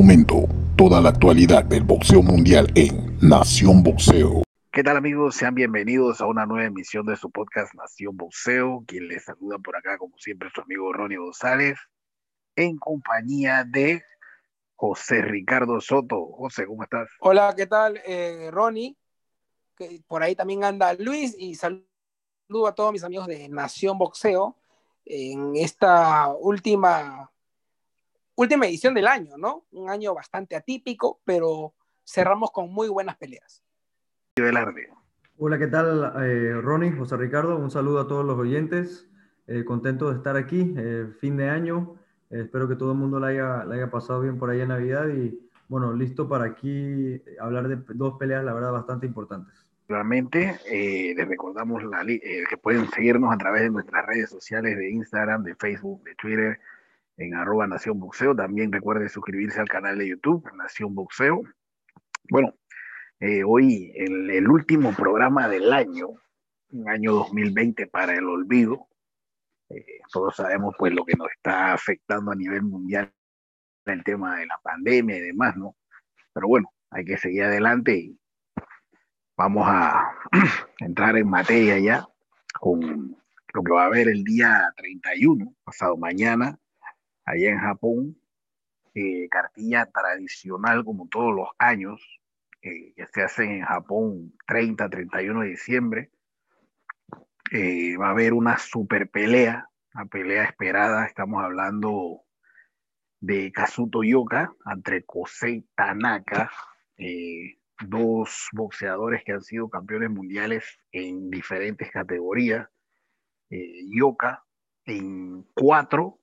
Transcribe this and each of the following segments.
momento toda la actualidad del boxeo mundial en Nación Boxeo. ¿Qué tal amigos? Sean bienvenidos a una nueva emisión de su podcast Nación Boxeo. Quien les saluda por acá, como siempre, su amigo Ronnie González, en compañía de José Ricardo Soto. José, ¿cómo estás? Hola, ¿qué tal, eh, Ronnie? Que por ahí también anda Luis y saludo a todos mis amigos de Nación Boxeo en esta última última edición del año, ¿no? Un año bastante atípico, pero cerramos con muy buenas peleas. Hola, ¿qué tal, eh, Ronnie, José Ricardo? Un saludo a todos los oyentes. Eh, contento de estar aquí, eh, fin de año. espero que todo el mundo la haya, la haya pasado bien por ahí en Navidad y, bueno, listo para aquí hablar de dos peleas, la verdad, bastante importantes. Realmente, les recordamos la, que pueden seguirnos a través de nuestras redes sociales de Instagram, de Facebook, de Twitter, en arroba Nación Boxeo. También recuerde suscribirse al canal de YouTube, Nación Boxeo. Bueno, eh, hoy el, el, último programa del año, un año 2020 para el olvido. Eh, todos sabemos pues lo que nos está afectando a nivel mundial el tema de la pandemia y demás, ¿no? Pero bueno, hay que seguir adelante y vamos a entrar en materia ya con lo que va a haber el día 31, pasado mañana, allá en Japón, eh, cartilla tradicional como todos los años, eh, que se hacen en Japón 30, 31 de diciembre. Eh, va a haber una super pelea, una pelea esperada, estamos hablando de Kazuto Yoka entre Kosei Tanaka, dos boxeadores que han sido campeones mundiales en diferentes categorías. Yoka en cuatro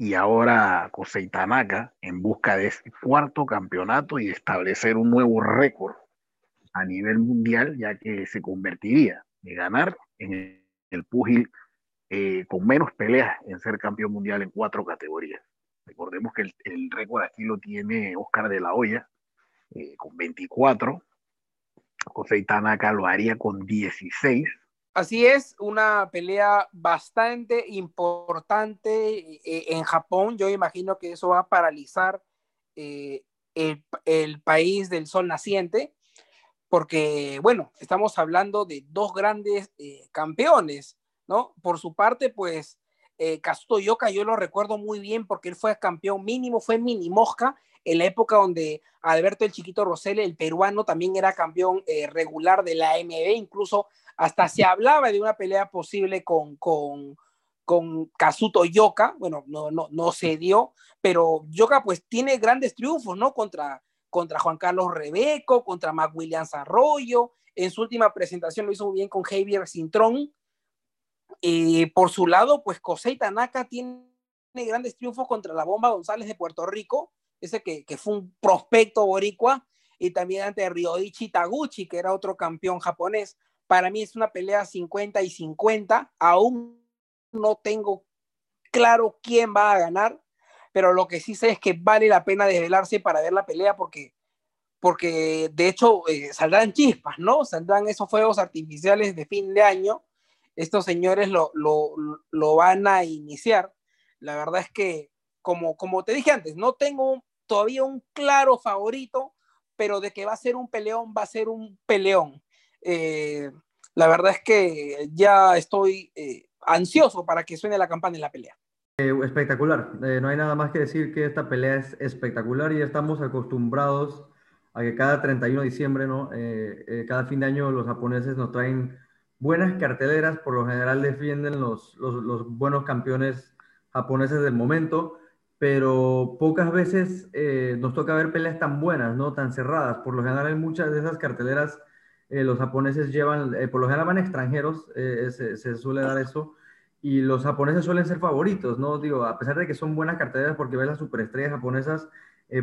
y ahora Kosei Tanaka en busca de ese cuarto campeonato y establecer un nuevo récord a nivel mundial, ya que se convertiría de ganar en el púgil eh, con menos peleas en ser campeón mundial en cuatro categorías. Recordemos que el, récord aquí lo tiene Oscar de la Hoya eh, con 24. Kosei Tanaka lo haría con 16 Así es, una pelea bastante importante eh, en Japón. Yo imagino que eso va a paralizar eh, el, país del sol naciente, porque, bueno, estamos hablando de dos grandes eh, campeones, ¿no? Por su parte, pues, Kazuto Yoka, yo lo recuerdo muy bien porque él fue campeón mínimo, fue mini mosca en la época donde Alberto el Chiquito Rosell, el peruano, también era campeón regular de la AMB, incluso hasta se hablaba de una pelea posible con, con, con Kazuto Yoka, bueno, no, no, no se dio, pero Yoka pues tiene grandes triunfos, ¿no? Contra, contra Juan Carlos Rebeco, contra Mac Williams Arroyo, en su última presentación lo hizo muy bien con Javier Cintrón, y por su lado, pues Kosei Tanaka tiene grandes triunfos contra la Bomba González de Puerto Rico, ese que, que fue un prospecto boricua, y también ante Ryoichi Taguchi, que era otro campeón japonés. Para mí es una pelea 50 y 50. Aún no tengo claro quién va a ganar, pero lo que sí sé es que vale la pena desvelarse para ver la pelea porque, porque de hecho eh, saldrán chispas, ¿no? Saldrán esos fuegos artificiales de fin de año. Estos señores lo, lo, lo van a iniciar. La verdad es que, como, como te dije antes, no tengo todavía un claro favorito, pero de que va a ser un peleón, va a ser un peleón. Eh, la verdad es que ya estoy eh, ansioso para que suene la campana en la pelea. Eh, espectacular, no hay nada más que decir que esta pelea es espectacular y estamos acostumbrados a que cada 31 de diciembre, ¿no? cada fin de año los japoneses nos traen buenas carteleras, por lo general defienden los, los, los buenos campeones japoneses del momento, pero pocas veces nos toca ver peleas tan buenas, ¿no? Tan cerradas. Por lo general, hay muchas de esas carteleras eh, los japoneses llevan, eh, por lo general van extranjeros, eh, se, suele dar eso, y los japoneses suelen ser favoritos, ¿no? Digo, a pesar de que son buenas carteras porque ves las superestrellas japonesas,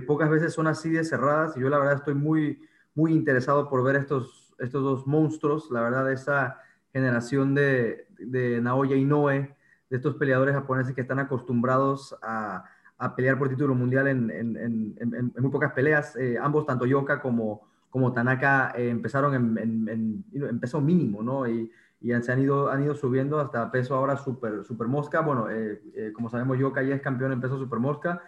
pocas veces son así de cerradas, y yo la verdad estoy muy, muy interesado por ver estos, estos dos monstruos, la verdad, esa generación de, de Naoya Inoue, de estos peleadores japoneses que están acostumbrados a, a pelear por título mundial en, en, en, en muy pocas peleas, ambos, tanto Yoka como como Tanaka eh, empezaron en, peso mínimo, ¿no? Y, se han ido, han ido subiendo hasta peso ahora super, super mosca. Bueno, eh, eh, como sabemos, Yoka ya es campeón en peso super mosca.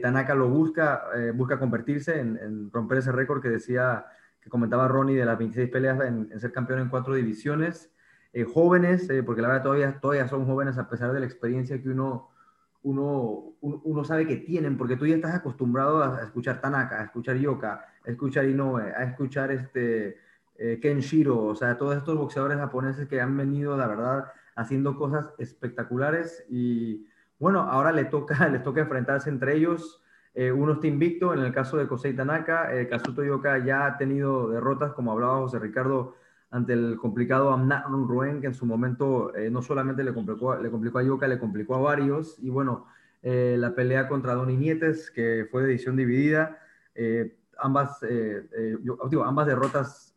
Tanaka lo busca, busca convertirse en, romper ese récord que decía, que comentaba Ronnie de las 26 peleas en, ser campeón en cuatro divisiones. jóvenes, porque la verdad todavía, todavía son jóvenes a pesar de la experiencia que uno, uno, uno, sabe que tienen, porque tú ya estás acostumbrado a, escuchar Tanaka, a escuchar Yoka, escuchar Inoue, a escuchar este, eh, Kenshiro, o sea, todos estos boxeadores japoneses que han venido, la verdad, haciendo cosas espectaculares y bueno, ahora le toca, les toca enfrentarse entre ellos. Eh, uno está invicto, en el caso de Kosei Tanaka, eh, Kazuto Yoka ya ha tenido derrotas, como hablaba José Ricardo, ante el complicado Amnat Ruen, que en su momento eh, no solamente le complicó, le complicó a Yuka, le complicó a varios. Y bueno, eh, la pelea contra Don Inietes, que fue de edición dividida, eh, ambas, digo, ambas derrotas,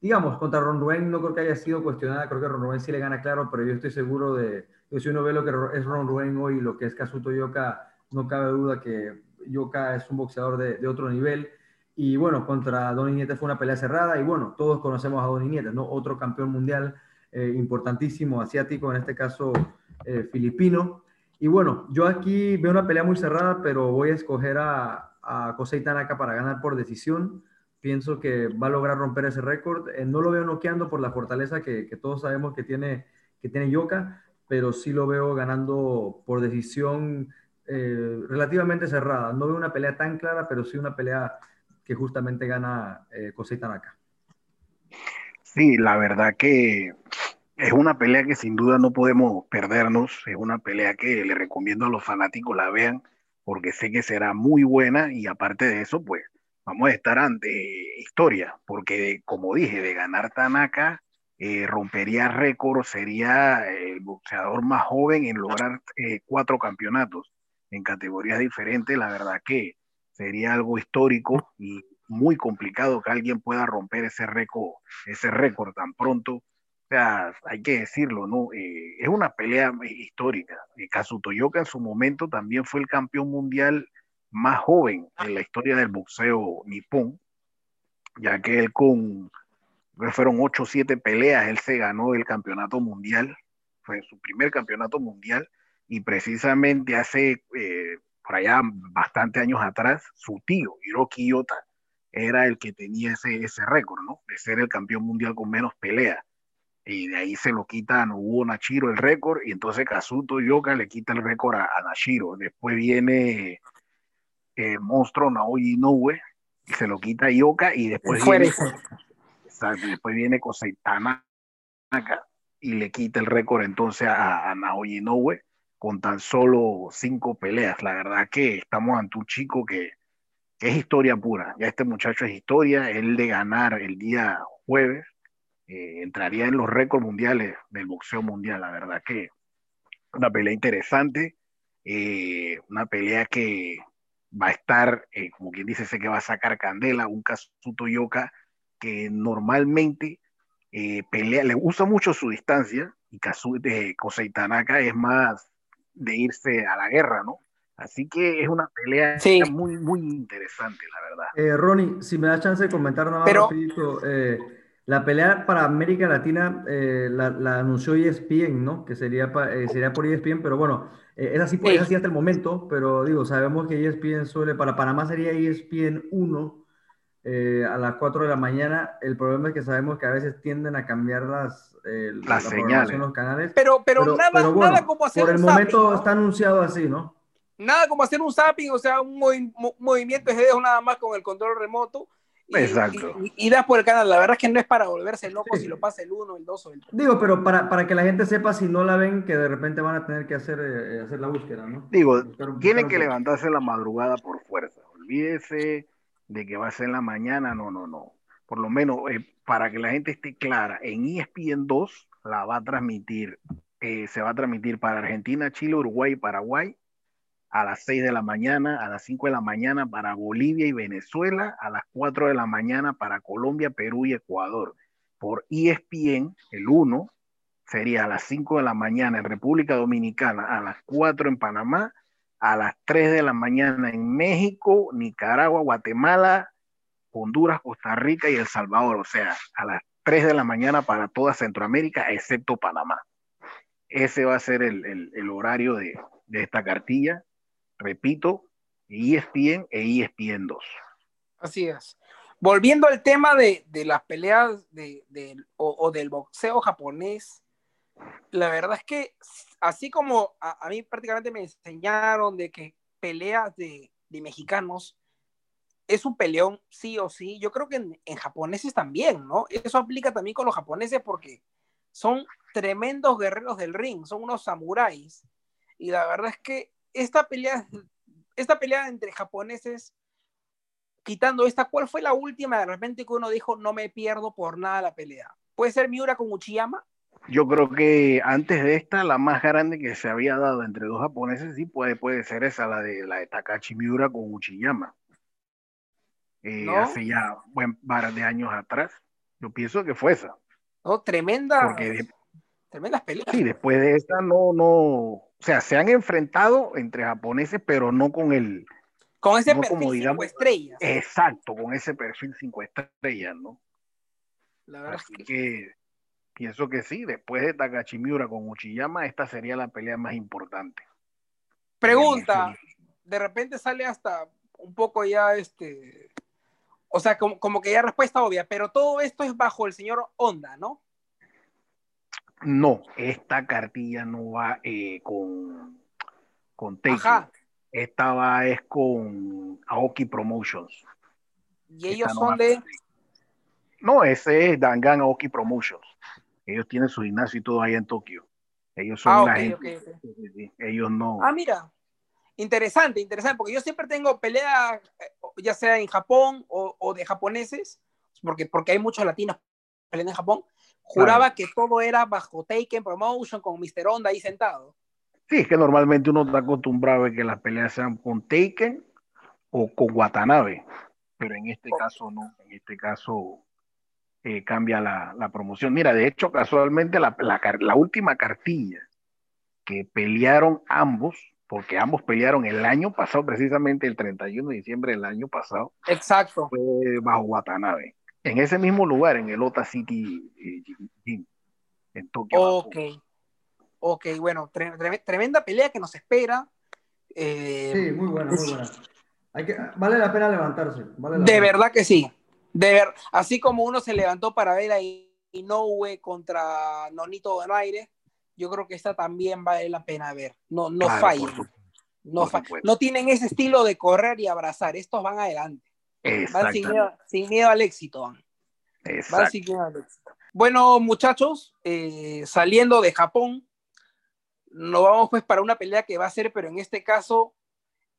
digamos, contra Ron Ruen no creo que haya sido cuestionada, creo que Ron Ruen sí le gana claro, pero yo estoy seguro de que si uno ve lo que es Ron Ruen hoy y lo que es Kazuto Yoka, no cabe duda que Yoka es un boxeador de, de otro nivel. Y bueno, contra Don Iñete fue una pelea cerrada y bueno, todos conocemos a Don Iñete, ¿no? Otro campeón mundial eh, importantísimo, asiático, en este caso eh, filipino. Y bueno, yo aquí veo una pelea muy cerrada, pero voy a escoger a, a Kosei Tanaka para ganar por decisión. Pienso que va a lograr romper ese récord. Eh, no lo veo noqueando por la fortaleza que, que, todos sabemos que tiene, que tiene Yoka, pero sí lo veo ganando por decisión relativamente cerrada. No veo una pelea tan clara, pero sí una pelea que justamente gana eh, Kosei Tanaka. Sí, la verdad que es una pelea que sin duda no podemos perdernos, es una pelea que le recomiendo a los fanáticos la vean porque sé que será muy buena y aparte de eso, pues vamos a estar ante historia, porque como dije, de ganar Tanaka eh, rompería récord, sería el boxeador más joven en lograr eh, cuatro campeonatos en categorías diferentes, la verdad que sería algo histórico y muy complicado que alguien pueda romper ese récord, ese récord tan pronto. O sea, hay que decirlo, ¿no? Eh, es una pelea histórica. Eh, Kazuto Yoka en su momento también fue el campeón mundial más joven en la historia del boxeo nipón, ya que él con, fueron ocho o siete peleas, él se ganó el campeonato mundial, fue su primer campeonato mundial, y precisamente hace eh, por allá bastante años atrás, su tío, Hiroki Yota, era el que tenía ese, ese récord, ¿no? De ser el campeón mundial con menos peleas. Y de ahí se lo quita a Nobuo Nashiro el récord, y entonces Kazuto Yoka le quita el récord a, Nashiro. Después viene eh, Monstruo Naoyi Inoue, y se lo quita a Yoka, y después viene, exacto, después viene Kosei Tanaka, y le quita el récord entonces a, a Naoyi Inoue con tan solo cinco peleas. La verdad que estamos ante un chico que, es historia pura. Ya este muchacho es historia. Él de ganar el día jueves eh, entraría en los récords mundiales del boxeo mundial. La verdad que una pelea interesante. Eh, una pelea que va a estar, eh, como quien dice, sé que va a sacar candela, un Kazuto Yoka que normalmente pelea, le usa mucho su distancia y Kazu, de Kosei Tanaka es más de irse a la guerra, ¿no? Así que es una pelea muy, muy interesante, la verdad. Eh, Ronnie, si me da chance de comentar nada más rapidito, eh, la pelea para América Latina eh, la, anunció ESPN, ¿no? Que sería, sería por ESPN, pero bueno, es, así, es así hasta el momento, pero digo, sabemos que ESPN suele, para Panamá sería ESPN 1 a las 4 de la mañana. El problema es que sabemos que a veces tienden a cambiar las, las señales. los canales. Pero, pero, nada, nada como hacer Por el momento está anunciado así, ¿no? Nada como hacer un zapping, o sea, un movimiento de dedos nada más con el control remoto. Y, Exacto. Y, das por el canal. La verdad es que no es para volverse loco si lo pasa el 1, el 2 o el 3. Digo, pero para, para, que la gente sepa si no la ven, que de repente van a tener que hacer, eh, hacer la búsqueda, ¿no? Digo, tienen que levantarse la madrugada por fuerza. Olvídese de que va a ser en la mañana, no, no, no. Por lo menos, eh, para que la gente esté clara, en ESPN 2 la va a transmitir, eh, se va a transmitir para Argentina, Chile, Uruguay y Paraguay a las 6 de la mañana, a las 5 de la mañana para Bolivia y Venezuela, a las 4 de la mañana para Colombia, Perú y Ecuador. Por ESPN, el 1 sería a las 5 de la mañana en República Dominicana, a las 4 en Panamá, a las 3 de la mañana en México, Nicaragua, Guatemala, Honduras, Costa Rica y El Salvador. O sea, a las 3 de la mañana para toda Centroamérica, excepto Panamá. Ese va a ser el, horario de, de esta cartilla repito, ESPN e ESPN 2. Así es. Volviendo al tema de, las peleas de, o, del boxeo japonés, la verdad es que así como a, mí prácticamente me enseñaron de que peleas de, mexicanos es un peleón sí o sí, yo creo que en, en, japoneses también, ¿no? Eso aplica también con los japoneses porque son tremendos guerreros del ring, son unos samuráis. Y la verdad es que esta pelea, esta pelea entre japoneses quitando esta, ¿cuál fue la última de repente que uno dijo no me pierdo por nada la pelea? ¿Puede ser Miura con Uchiyama? Yo creo que antes de esta, la más grande que se había dado entre dos japoneses, sí puede, puede ser esa, la de, la de Takashi Miura con Uchiyama. Eh, hace ya buen par de años atrás. Yo pienso que fue esa. No, tremenda. tremendas peleas. Sí, después de esta no, no. O sea, se han enfrentado entre japoneses, pero no con el, con ese perfil cinco estrellas. Exacto, con ese perfil cinco estrellas, ¿no? La verdad es que... pienso que sí, después de Takashi Miura con Uchiyama, esta sería la pelea más importante. Pregunta, de repente sale hasta un poco ya este, o sea, como, que ya respuesta obvia, pero todo esto es bajo el señor Honda, ¿no? No, esta cartilla no va eh, con, con. Esta va es con Aoki Promotions. ¿Y ellos son de...? No, ese es Dangan Aoki Promotions. Ellos tienen su gimnasio y todo ahí en Tokio. Ellos son ah, la gente. Ellos no. Ah, mira. Interesante, interesante, porque yo siempre tengo peleas, eh, ya sea en Japón o, de japoneses, porque, porque hay muchos latinos peleando en Japón. Juraba que todo era bajo Taken Promotion con Mr. Honda ahí sentado. Sí, es que normalmente uno está acostumbrado a que las peleas sean con Taken o con Watanabe, pero en este caso no, en este caso eh, cambia la, promoción. Mira, de hecho, casualmente la, la, última cartilla que pelearon ambos, porque ambos pelearon el año pasado, precisamente el 31 de diciembre del año pasado. Exacto. Fue bajo Watanabe. En ese mismo lugar, en el Ota City eh, en Tokio. Ok. Ok, bueno, tremenda pelea que nos espera. Eh, sí, muy buena, muy buena. vale la pena levantarse. de verdad que sí. De ver, así como uno se levantó para ver a Inoue contra Nonito Donaire, yo creo que esta también vale la pena ver. No, no falla. No, no tienen ese estilo de correr y abrazar. Estos van adelante. Van sin miedo, sin miedo, al éxito. Van, van sin miedo al éxito. Bueno, muchachos, eh, saliendo de Japón, nos vamos pues para una pelea que va a ser, pero en este caso,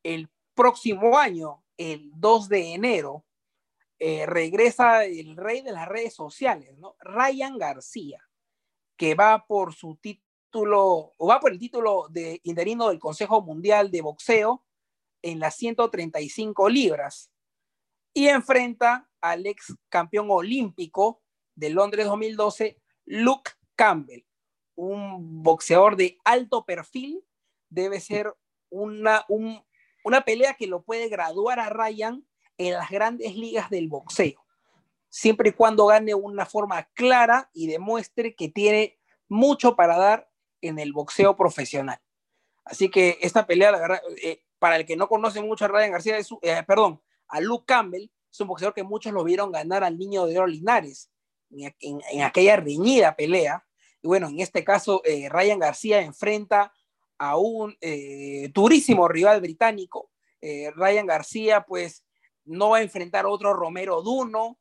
el próximo año, el 2 de enero, eh, regresa el rey de las redes sociales, ¿no? Ryan García, que va por su título, o va por el título de interino del Consejo Mundial de Boxeo en las 135 libras y enfrenta al ex campeón olímpico de Londres 2012, Luke Campbell un boxeador de alto perfil, debe ser una, una pelea que lo puede graduar a Ryan en las grandes ligas del boxeo, siempre y cuando gane una forma clara y demuestre que tiene mucho para dar en el boxeo profesional. Así que esta pelea, eh, para el que no conoce mucho a Ryan García, es, eh, perdón, a Luke Campbell, es un boxeador que muchos lo vieron ganar al niño de Oro Linares en aquella reñida pelea, y bueno, en este caso, eh, Ryan García enfrenta a un eh, durísimo rival británico. Eh, Ryan García, pues, no va a enfrentar a otro Romero Duno,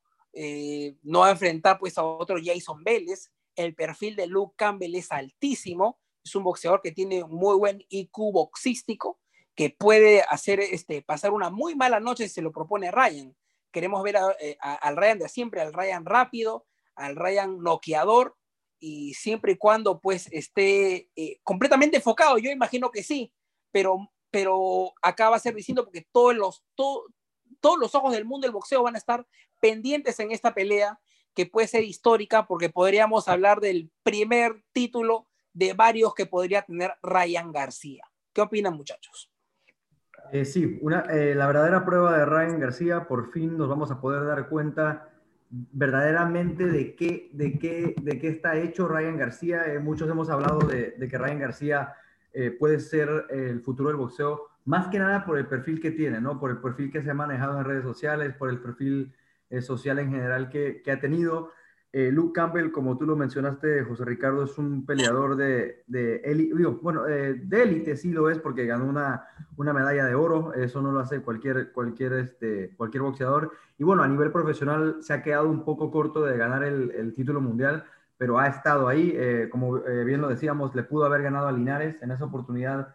no va a enfrentar, pues, a otro Jason Vélez. El perfil de Luke Campbell es altísimo. Es un boxeador que tiene muy buen IQ boxístico, que puede hacer este, pasar una muy mala noche si se lo propone Ryan. Queremos ver al Ryan de siempre, al Ryan rápido, al Ryan noqueador, y siempre y cuando pues esté eh, completamente enfocado, yo imagino que sí, pero, pero acá va a ser diciendo porque todos los, todos los ojos del mundo del boxeo van a estar pendientes en esta pelea que puede ser histórica porque podríamos hablar del primer título de varios que podría tener Ryan García. ¿Qué opinan muchachos? Eh, sí, una, eh, la verdadera prueba de Ryan García, por fin nos vamos a poder dar cuenta verdaderamente de qué, de qué, de qué está hecho Ryan García. Eh, muchos hemos hablado de, que Ryan García puede ser el futuro del boxeo. más que nada por el perfil que tiene, ¿no? Por el perfil que se ha manejado en redes sociales, por el perfil social en general que ha tenido. Eh, Luke Campbell, como tú lo mencionaste, José Ricardo, es un peleador de, de élite, bueno, eh, de élite sí lo es porque ganó una, una medalla de oro, eso no lo hace cualquier, cualquier, este, cualquier boxeador. Y bueno, a nivel profesional se ha quedado un poco corto de ganar el, título mundial, pero ha estado ahí, eh, como bien lo decíamos, le pudo haber ganado a Linares en esa oportunidad.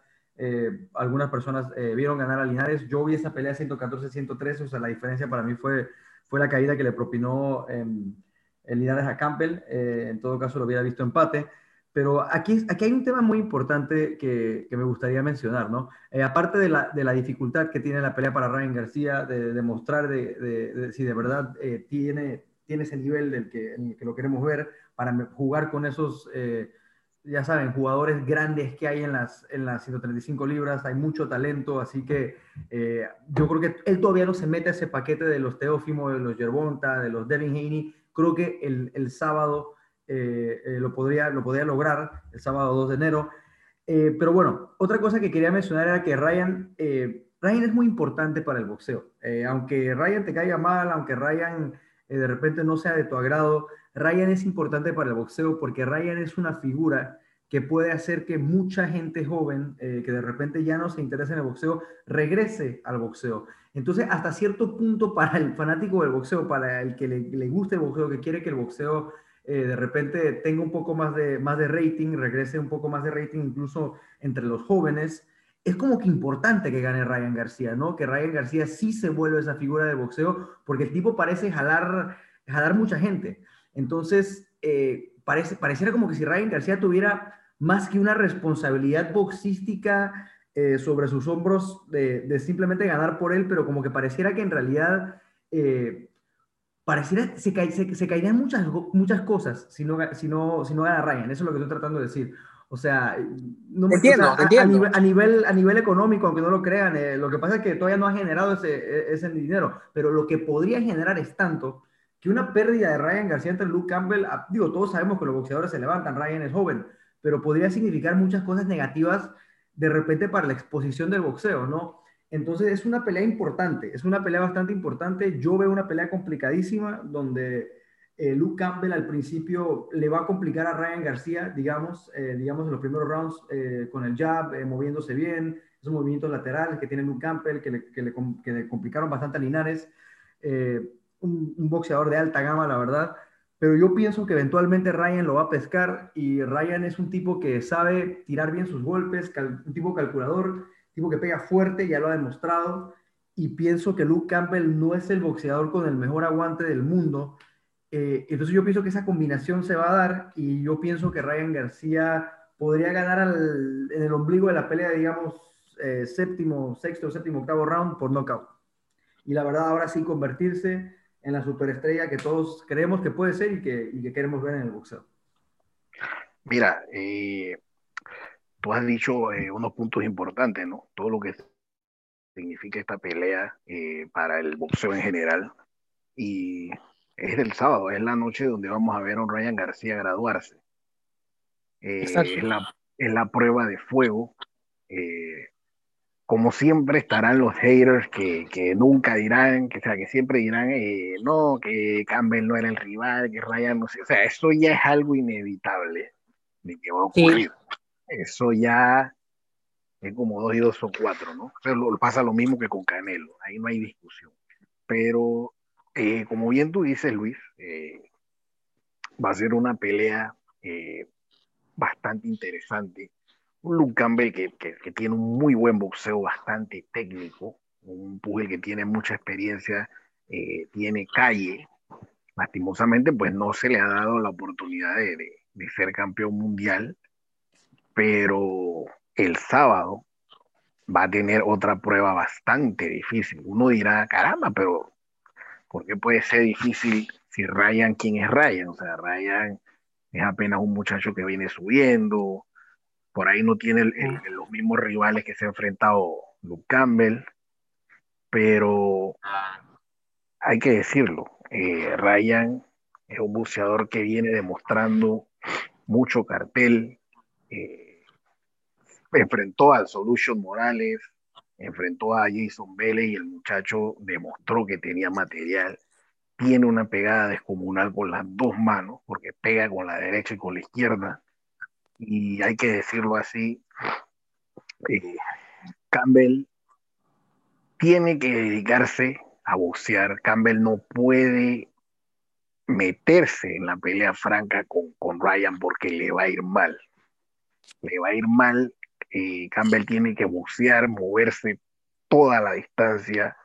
algunas personas vieron ganar a Linares. Yo vi esa pelea 114-113, o sea, la diferencia para mí fue, fue la caída que le propinó em, el Linares a Campbell, eh, en todo caso lo hubiera visto empate. Pero aquí, aquí hay un tema muy importante que, que me gustaría mencionar, ¿no? Eh, aparte de la, de la, dificultad que tiene la pelea para Ryan García, de demostrar de, si de verdad eh, tiene, tiene ese nivel del que, en el que lo queremos ver, para jugar con esos, ya saben, jugadores grandes que hay en las, en las 135 libras, hay mucho talento, así que yo creo que él todavía no se mete a ese paquete de los Teófimo, de los Yerbonta, de los Devin Haney, creo que el, el sábado eh, eh, lo, podría, lo podría lograr, el sábado 2 de enero. Eh, pero bueno, otra cosa que quería mencionar era que Ryan, Ryan es muy importante para el boxeo. aunque Ryan te caiga mal, aunque Ryan de repente no sea de tu agrado, Ryan es importante para el boxeo porque Ryan es una figura que puede hacer que mucha gente joven que de repente ya no se interesa en el boxeo regrese al boxeo. Entonces, hasta cierto punto, para el fanático del boxeo, para el que le, le guste el boxeo, que quiere que el boxeo eh, de repente tenga un poco más de, más de rating, regrese un poco más de rating incluso entre los jóvenes, es como que importante que gane Ryan García, ¿no? Que Ryan García sí se vuelva esa figura del boxeo, porque el tipo parece jalar, jalar mucha gente. Entonces, eh, parece, pareciera como que si Ryan García tuviera más que una responsabilidad boxística eh, sobre sus hombros de, simplemente ganar por él, pero como que pareciera que en realidad eh, pareciera, se, se, caerían muchas, muchas cosas si no, si, no, si no gana Ryan. Eso es lo que estoy tratando de decir. O sea, no entiendo, a, nivel, a, nivel, a, nivel, económico, aunque no lo crean, eh, lo que pasa es que todavía no ha generado ese, e, ese dinero, pero lo que podría generar es tanto que una pérdida de Ryan García entre Luke Campbell, ah, digo, todos sabemos que los boxeadores se levantan, Ryan es joven, pero podría significar muchas cosas negativas de repente para la exposición del boxeo, ¿no? Entonces es una pelea importante, es una pelea bastante importante. Yo veo una pelea complicadísima donde eh, Luke Campbell al principio le va a complicar a Ryan García, digamos, eh, digamos en los primeros rounds eh, con el jab, moviéndose bien, esos movimientos laterales que tiene Luke Campbell que le, que le, complicaron bastante a Linares. Un, un boxeador de alta gama, la verdad pero yo pienso que eventualmente Ryan lo va a pescar y Ryan es un tipo que sabe tirar bien sus golpes, un tipo calculador, tipo que pega fuerte, ya lo ha demostrado, y pienso que Luke Campbell no es el boxeador con el mejor aguante del mundo. Eh, entonces yo pienso que esa combinación se va a dar y yo pienso que Ryan García podría ganar en el ombligo de la pelea, digamos, eh, séptimo, sexto, séptimo, octavo round por knockout. Y la verdad ahora sí convertirse en la superestrella que todos creemos que puede ser y que, y que queremos ver en el boxeo. Mira, eh, tú has dicho eh, unos puntos importantes, ¿no? Todo lo que significa esta pelea eh, para el boxeo en general. Y es el sábado, es la noche donde vamos a ver a un Ryan García graduarse. es, la, es la prueba de fuego como siempre estarán los haters que, que nunca dirán, que, sea, que siempre dirán, eh, no, que Campbell no era el rival, que Ryan no sé, o sea, eso ya es algo inevitable de que va a ocurrir. Eso ya es como dos y dos son cuatro, ¿no? O sea, lo, pasa lo mismo que con Canelo, ahí no hay discusión. Pero, eh, como bien tú dices, Luis, eh, va a ser una pelea bastante interesante un Luke que, que, tiene un muy buen boxeo, bastante técnico, un Pugil que tiene mucha experiencia, eh, tiene calle. Lastimosamente, pues no se le ha dado la oportunidad de, de, ser campeón mundial, pero el sábado va a tener otra prueba bastante difícil. Uno dirá, caramba, pero ¿por qué puede ser difícil si Ryan, ¿quién es Ryan? O sea, Ryan es apenas un muchacho que viene subiendo, por ahí no tiene los mismos rivales que se ha enfrentado Luke Campbell, pero hay que decirlo, eh, Ryan es un buceador que viene demostrando mucho cartel, eh, enfrentó al Solution Morales, enfrentó a Jason Vélez y el muchacho demostró que tenía material. Tiene una pegada descomunal con las dos manos, porque pega con la derecha y con la izquierda. Y hay que decirlo así, eh, Campbell tiene que dedicarse a boxear. Campbell no puede meterse en la pelea franca con, con Ryan porque le va a ir mal. Le va a ir mal. Eh, Campbell tiene que boxear, moverse toda la distancia,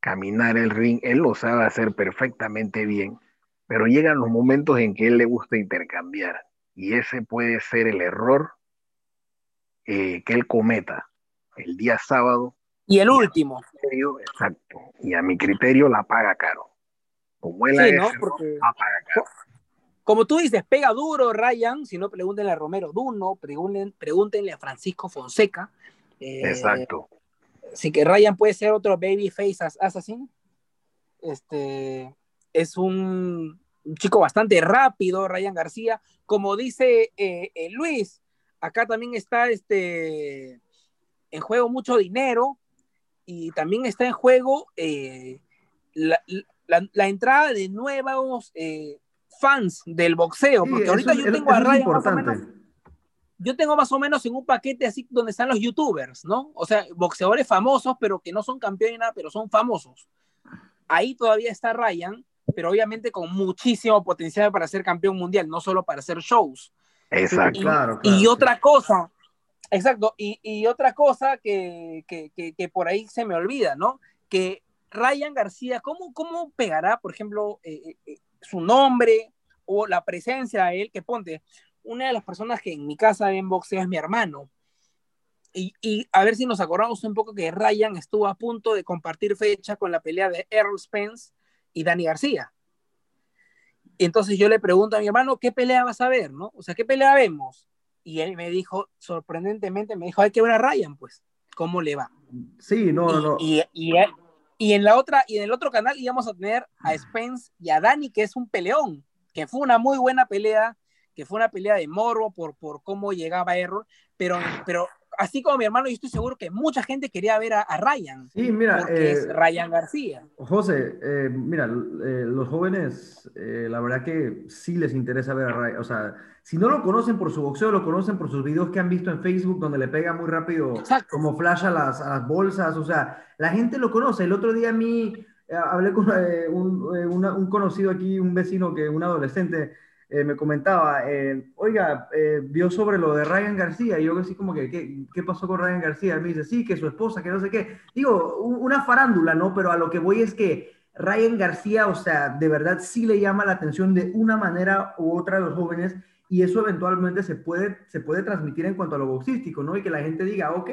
caminar el ring. Él lo sabe hacer perfectamente bien, pero llegan los momentos en que él le gusta intercambiar. Y ese puede ser el error eh, que él cometa el día sábado. Y el último. exacto. Y a mi criterio la paga caro. Como él sí, ¿no? Porque... la paga caro. Como tú dices, pega duro Ryan, si no pregúntenle a Romero Duno, pregúntenle, pregúntenle a Francisco Fonseca. Eh, exacto. Así que Ryan puede ser otro babyface assassin. Este es un, chico bastante rápido, Ryan García. Como dice eh, eh, Luis, acá también está este en juego mucho dinero y también está en juego eh, la, entrada de nuevos fans del boxeo, porque ahorita yo tengo a Ryan más o menos, yo tengo más o menos en un paquete así donde están los youtubers, ¿no? O sea, boxeadores famosos, pero que no son campeones, nada, pero son famosos. Ahí todavía está Ryan, pero obviamente con muchísimo potencial para ser campeón mundial, no solo para hacer shows. Exacto. claro, y otra cosa, Exacto, y, otra cosa que, por ahí se me olvida, ¿no? Que Ryan García, ¿cómo, cómo pegará, por ejemplo, eh, eh, eh, su nombre o la presencia de él? Que ponte, una de las personas que en mi casa en boxeo es mi hermano. Y, y, a ver si nos acordamos un poco que Ryan estuvo a punto de compartir fecha con la pelea de Errol Spence y Dani García. Entonces yo le pregunto a mi hermano, ¿qué pelea vas a ver? ¿no? O sea, ¿qué pelea vemos? y él me dijo, sorprendentemente, me dijo, hay que ver a Ryan, pues, ¿cómo le va? Sí, no, no, no. Y, y, en la otra, y en el otro canal íbamos a tener a Spence y a Dani, que es un peleón, que fue una muy buena pelea, que fue una pelea de morbo por, por cómo llegaba Error, pero, pero así como mi hermano, yo estoy seguro que mucha gente quería ver a, Ryan. Sí, mira. Porque es eh, Ryan García. José, eh, mira, eh, los jóvenes, la verdad que sí les interesa ver a Ryan. O sea, si no lo conocen por su boxeo, lo conocen por sus videos que han visto en Facebook, donde le pega muy rápido, como flash a las, a las, bolsas. O sea, la gente lo conoce. El otro día a mí hablé con un, un conocido aquí, un vecino, que un adolescente eh, me comentaba, eh, oiga, eh, vio sobre lo de Ryan García, y yo así como que, ¿qué, pasó con Ryan García? me dice, sí, que su esposa, que no sé qué. Digo, una farándula, ¿no? Pero a lo que voy es que Ryan García, o sea, de verdad sí le llama la atención de una manera u otra a los jóvenes, y eso eventualmente se puede, se puede transmitir en cuanto a lo boxístico, ¿no? Y que la gente diga, ok,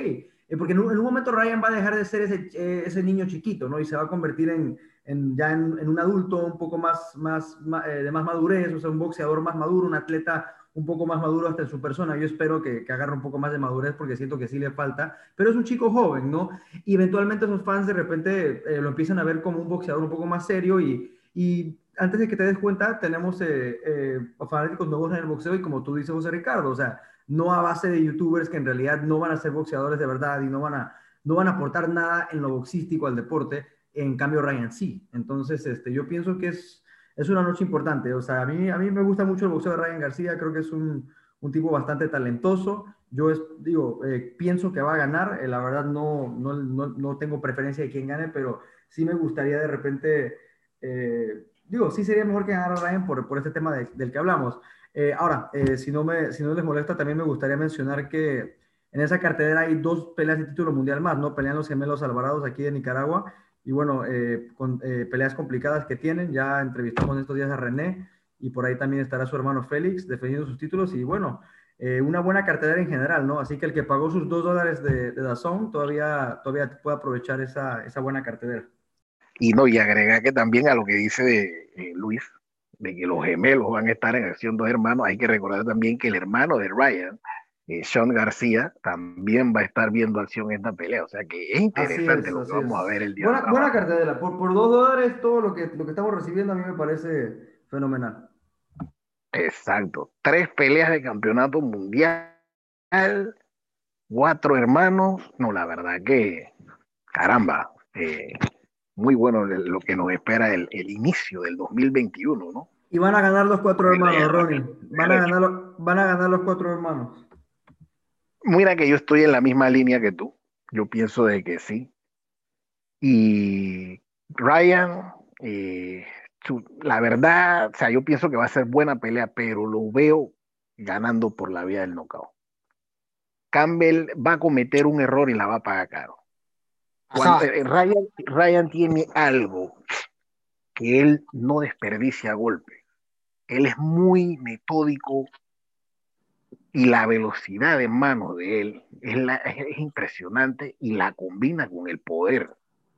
porque en un, momento Ryan va a dejar de ser ese, ese niño chiquito, ¿no? Y se va a convertir en ya en, un adulto un poco más, más, eh, de más madurez, o sea, un boxeador más maduro, un atleta un poco más maduro hasta en su persona. Yo espero que, que, agarre un poco más de madurez porque siento que sí le falta, pero es un chico joven, ¿no? Y eventualmente esos fans de repente eh, lo empiezan a ver como un boxeador un poco más serio y, y antes de que te des cuenta, tenemos eh, fanáticos nuevos en el boxeo y como tú dices, José Ricardo, o sea, no a base de youtubers que en realidad no van a ser boxeadores de verdad y no van a, no van a aportar nada en lo boxístico al deporte, en cambio Ryan sí. Entonces, este, yo pienso que es, es una noche importante. O sea, a mí, a mí me gusta mucho el boxeo de Ryan García, creo que es un, un tipo bastante talentoso. Yo digo, eh, pienso que va a ganar. Eh, la verdad no, no, no, no, tengo preferencia de quién gane, pero sí me gustaría de repente, eh, digo, sí sería mejor que ganara Ryan por, por este tema del que hablamos. ahora, si, no me, si no les molesta, también me gustaría mencionar que en esa cartelera hay dos peleas de título mundial más, ¿no? Pelean los gemelos Alvarados aquí de Nicaragua y bueno, eh, con eh, peleas complicadas que tienen. Ya entrevistamos estos días a René y por ahí también estará su hermano Félix defendiendo sus títulos y bueno, eh, una buena cartelera en general, ¿no? Así que el que pagó sus dos dólares de, de Dazón todavía, todavía puede aprovechar esa, esa buena cartelera. Y no, y agrega que también a lo que dice de, Luis, de que los gemelos van a estar en acción dos hermanos, hay que recordar también que el hermano de Ryan, eh, Sean García también va a estar viendo acción en esta pelea. O sea que es interesante lo que vamos a ver el día buena, de Buena cartelera. Por, por dos dólares, todo lo que, lo que estamos recibiendo a mí me parece fenomenal. Exacto. Tres peleas de campeonato mundial, cuatro hermanos. No, la verdad que caramba, eh, muy bueno lo que nos espera el, el, inicio del 2021, ¿no? Y van a ganar los cuatro hermanos, Ronnie. Van a ganar, van a ganar los cuatro hermanos. Mira que yo estoy en la misma línea que tú. Yo pienso de que sí. Y Ryan, eh, la verdad, o sea, yo pienso que va a ser buena pelea, pero lo veo ganando por la vía del knockout. Campbell va a cometer un error y la va a pagar caro. Eh, Ryan, Ryan tiene algo que él no desperdicia golpe. Él es muy metódico y la velocidad de mano de él es, es impresionante y la combina con el poder.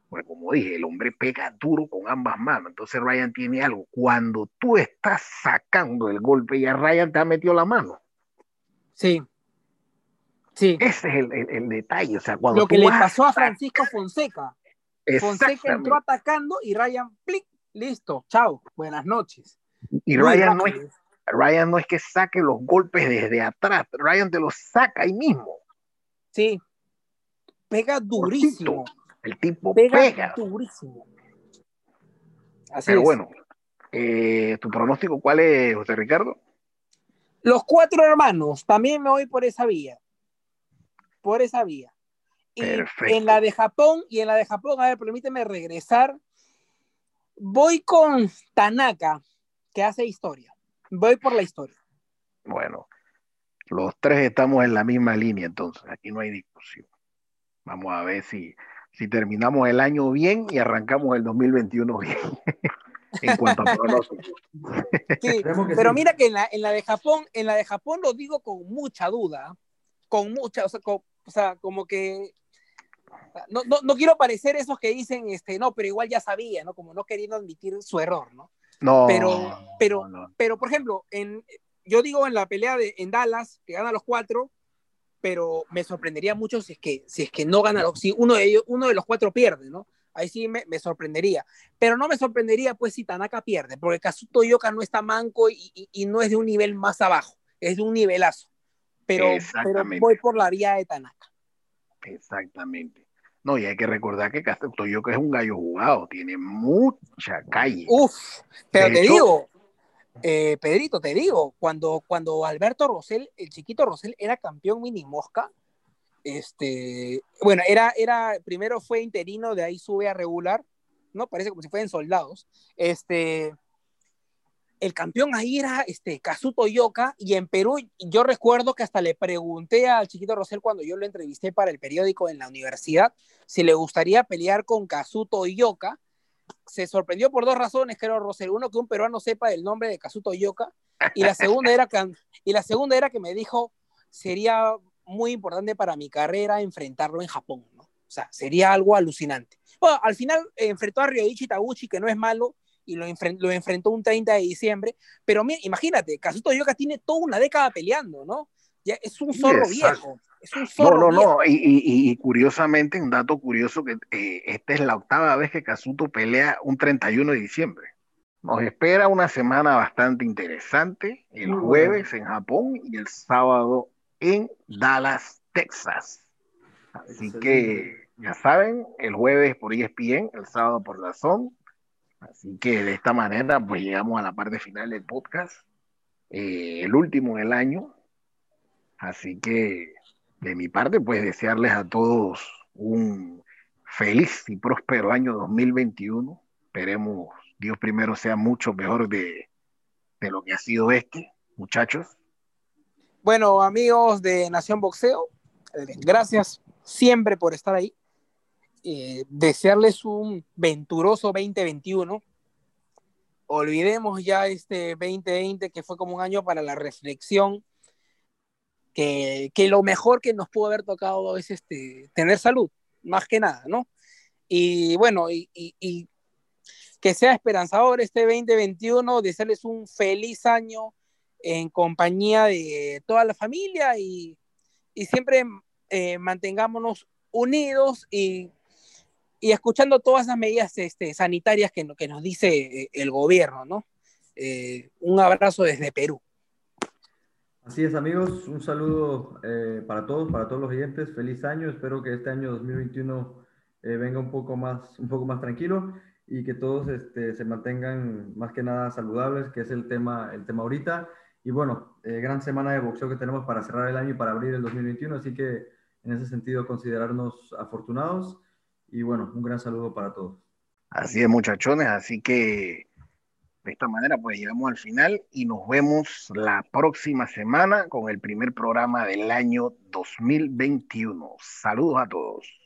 Porque como dije, el hombre pega duro con ambas manos. Entonces Ryan tiene algo. Cuando tú estás sacando el golpe, ya Ryan te ha metido la mano. Sí. Sí. Ese es el, el, detalle. O sea, cuando Lo que le pasó a Francisco Fonseca. Fonseca entró atacando y Ryan, plic, listo, chao, buenas noches. Y Ryan no, es, Ryan no es que saque los golpes desde atrás, Ryan te los saca ahí mismo. Sí, pega durísimo. El tipo pega, durísimo. Así Pero bueno, eh, ¿tu pronóstico cuál es, José Ricardo? Los cuatro hermanos, también me voy por esa vía. Por esa vía. Y en la de Japón, y en la de Japón, a ver, permíteme regresar. Voy con Tanaka, que hace historia. Voy por la historia. Bueno, los tres estamos en la misma línea, entonces aquí no hay discusión. Vamos a ver si, si terminamos el año bien y arrancamos el 2021 bien. en cuanto a pronósticos. Sí, pero mira que en la, en la, de Japón, en la de Japón lo digo con mucha duda, con mucha, o sea, o sea como que no, no, no, quiero parecer esos que dicen, este, no, pero igual ya sabía, ¿no? Como no queriendo admitir su error, ¿no? No. Pero, pero, pero por ejemplo, en, yo digo en la pelea de, en Dallas, que gana los cuatro, pero me sorprendería mucho si es que, si es que no gana, si uno de ellos, uno de los cuatro pierde, ¿no? Ahí sí me, me sorprendería. Pero no me sorprendería, pues, si Tanaka pierde, porque Kazuto Yoka no está manco y, y, y, no es de un nivel más abajo, es de un nivelazo. Pero, pero voy por la vía de Tanaka. Exactamente. No, y hay que recordar que Toyoka es un gallo jugado, tiene mucha calle. Uf, pero te digo, eh, Pedrito, te digo, cuando, cuando Alberto Rosell, el chiquito Rosell, era campeón mini mosca, este, bueno, era, era, primero fue interino, de ahí sube a regular, ¿no? Parece como si fueran soldados. Este, el campeón ahí era este, Kazuto Yoka, y en Perú yo recuerdo que hasta le pregunté al chiquito Rosell cuando yo lo entrevisté para el periódico en la universidad si le gustaría pelear con Kazuto Yoka. Se sorprendió por dos razones, creo, Rosell. Uno, que un peruano sepa el nombre de Kazuto Yoka, y la segunda era que, y la segunda era que me dijo, sería muy importante para mi carrera enfrentarlo en Japón. O sea, sería algo alucinante. Bueno, al final eh, enfrentó a Ryoichi Taguchi, que no es malo, y lo, lo, enfrentó un 30 de diciembre. Pero mira, imagínate, Kazuto Yoka tiene toda una década peleando, ¿no? Ya es un zorro viejo. Es un zorro no, no, viejo. no. Y, y, y, curiosamente, un dato curioso, que eh, esta es la octava vez que Kazuto pelea un 31 de diciembre. Nos espera una semana bastante interesante, el jueves en Japón y el sábado en Dallas, Texas. Así que ya saben, el jueves por ESPN, el sábado por la ZON, Así que de esta manera, pues llegamos a la parte final del podcast, eh, el último del año. Así que de mi parte, pues desearles a todos un feliz y próspero año 2021. Esperemos, Dios primero, sea mucho mejor de, de lo que ha sido este, muchachos. Bueno, amigos de Nación Boxeo, eh, gracias siempre por estar ahí eh, desearles un venturoso 2021. Olvidemos ya este 2020 que fue como un año para la reflexión, que, que lo mejor que nos pudo haber tocado es este, tener salud, más que nada, ¿no? Y bueno, y, que sea esperanzador este 2021, desearles un feliz año en compañía de toda la familia y, y siempre eh, mantengámonos unidos y y escuchando todas esas medidas este, sanitarias que, que, nos dice eh, el gobierno, ¿no? Eh, un abrazo desde Perú. Así es, amigos, un saludo eh, para todos, para todos los oyentes, feliz año, espero que este año 2021 eh, venga un poco más, un poco más tranquilo y que todos este, se mantengan más que nada saludables, que es el tema, el tema ahorita. Y bueno, eh, gran semana de boxeo que tenemos para cerrar el año y para abrir el 2021, así que en ese sentido considerarnos afortunados y bueno, un gran saludo para todos. Así es, muchachones, así que de esta manera pues llegamos al final y nos vemos la próxima semana con el primer programa del año 2021. Saludos a todos.